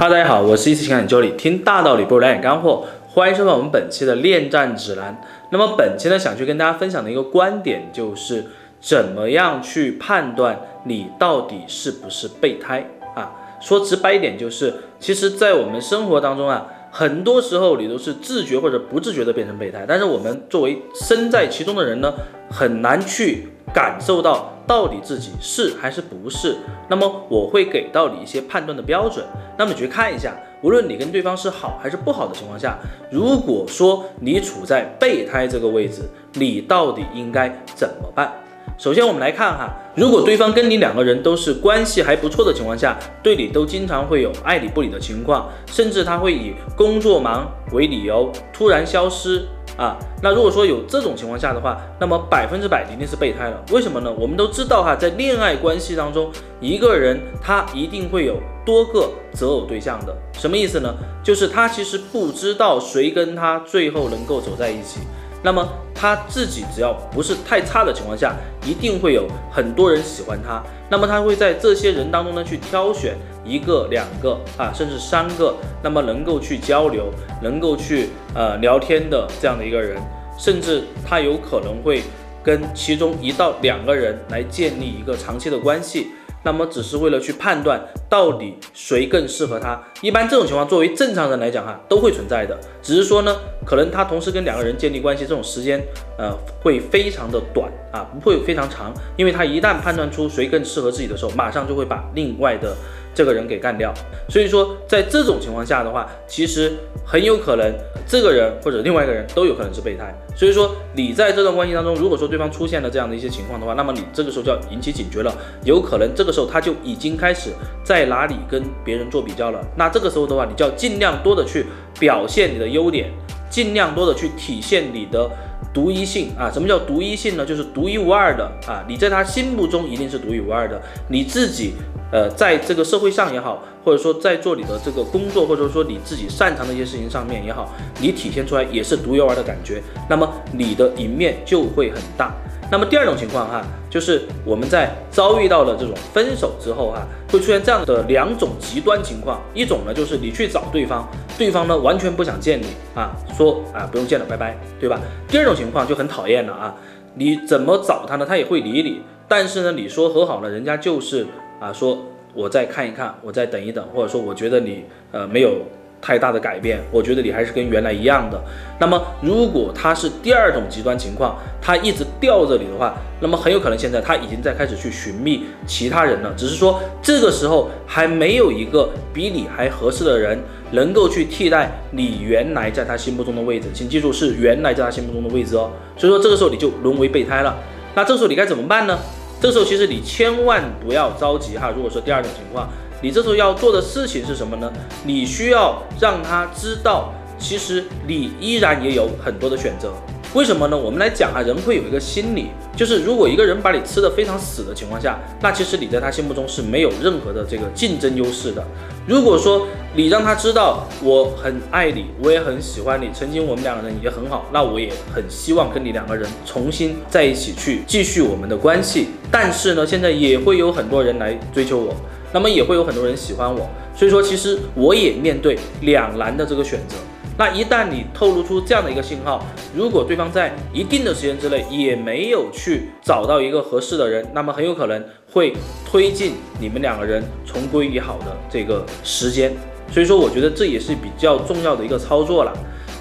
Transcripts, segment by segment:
哈喽，大家好，我是一次情感教理，听大道理不如来点干货，欢迎收看我们本期的恋战指南。那么本期呢，想去跟大家分享的一个观点就是，怎么样去判断你到底是不是备胎啊？说直白一点就是，其实，在我们生活当中啊，很多时候你都是自觉或者不自觉的变成备胎，但是我们作为身在其中的人呢，很难去感受到。到底自己是还是不是？那么我会给到你一些判断的标准，那么你去看一下，无论你跟对方是好还是不好的情况下，如果说你处在备胎这个位置，你到底应该怎么办？首先我们来看哈，如果对方跟你两个人都是关系还不错的情况下，对你都经常会有爱理不理的情况，甚至他会以工作忙为理由突然消失。啊，那如果说有这种情况下的话，那么百分之百一定是备胎了。为什么呢？我们都知道哈，在恋爱关系当中，一个人他一定会有多个择偶对象的。什么意思呢？就是他其实不知道谁跟他最后能够走在一起。那么他自己只要不是太差的情况下，一定会有很多人喜欢他。那么他会在这些人当中呢去挑选一个、两个啊，甚至三个，那么能够去交流、能够去呃聊天的这样的一个人，甚至他有可能会跟其中一到两个人来建立一个长期的关系。那么只是为了去判断到底谁更适合他。一般这种情况，作为正常人来讲哈，都会存在的。只是说呢，可能他同时跟两个人建立关系，这种时间呃会非常的短啊，不会非常长。因为他一旦判断出谁更适合自己的时候，马上就会把另外的。这个人给干掉，所以说在这种情况下的话，其实很有可能这个人或者另外一个人都有可能是备胎。所以说你在这段关系当中，如果说对方出现了这样的一些情况的话，那么你这个时候就要引起警觉了，有可能这个时候他就已经开始在哪里跟别人做比较了。那这个时候的话，你就要尽量多的去表现你的优点，尽量多的去体现你的。独一性啊，什么叫独一性呢？就是独一无二的啊，你在他心目中一定是独一无二的。你自己，呃，在这个社会上也好，或者说在做你的这个工作，或者说你自己擅长的一些事情上面也好，你体现出来也是独一无二的感觉，那么你的赢面就会很大。那么第二种情况哈，就是我们在遭遇到了这种分手之后哈，会出现这样的两种极端情况。一种呢，就是你去找对方，对方呢完全不想见你啊，说啊不用见了，拜拜，对吧？第二种情况就很讨厌了啊，你怎么找他呢？他也会理你，但是呢，你说和好了，人家就是啊说我再看一看，我再等一等，或者说我觉得你呃没有。太大的改变，我觉得你还是跟原来一样的。那么，如果他是第二种极端情况，他一直吊着你的话，那么很有可能现在他已经在开始去寻觅其他人了。只是说这个时候还没有一个比你还合适的人能够去替代你原来在他心目中的位置。请记住，是原来在他心目中的位置哦。所以说这个时候你就沦为备胎了。那这时候你该怎么办呢？这个时候其实你千万不要着急哈。如果说第二种情况。你这时候要做的事情是什么呢？你需要让他知道，其实你依然也有很多的选择。为什么呢？我们来讲啊，人会有一个心理，就是如果一个人把你吃的非常死的情况下，那其实你在他心目中是没有任何的这个竞争优势的。如果说你让他知道我很爱你，我也很喜欢你，曾经我们两个人也很好，那我也很希望跟你两个人重新在一起去继续我们的关系。但是呢，现在也会有很多人来追求我。那么也会有很多人喜欢我，所以说其实我也面对两难的这个选择。那一旦你透露出这样的一个信号，如果对方在一定的时间之内也没有去找到一个合适的人，那么很有可能会推进你们两个人重归于好的这个时间。所以说，我觉得这也是比较重要的一个操作了。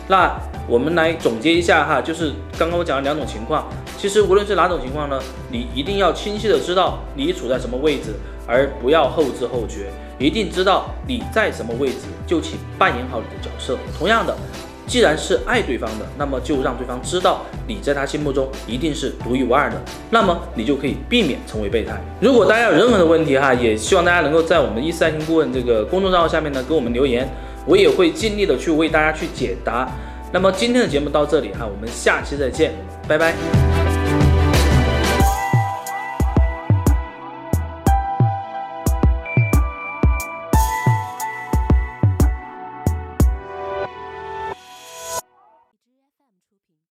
那我们来总结一下哈，就是刚刚我讲了两种情况，其实无论是哪种情况呢，你一定要清晰的知道你处在什么位置。而不要后知后觉，一定知道你在什么位置，就请扮演好你的角色。同样的，既然是爱对方的，那么就让对方知道你在他心目中一定是独一无二的，那么你就可以避免成为备胎。如果大家有任何的问题哈，也希望大家能够在我们一思爱情顾问这个公众账号下面呢给我们留言，我也会尽力的去为大家去解答。那么今天的节目到这里哈，我们下期再见，拜拜。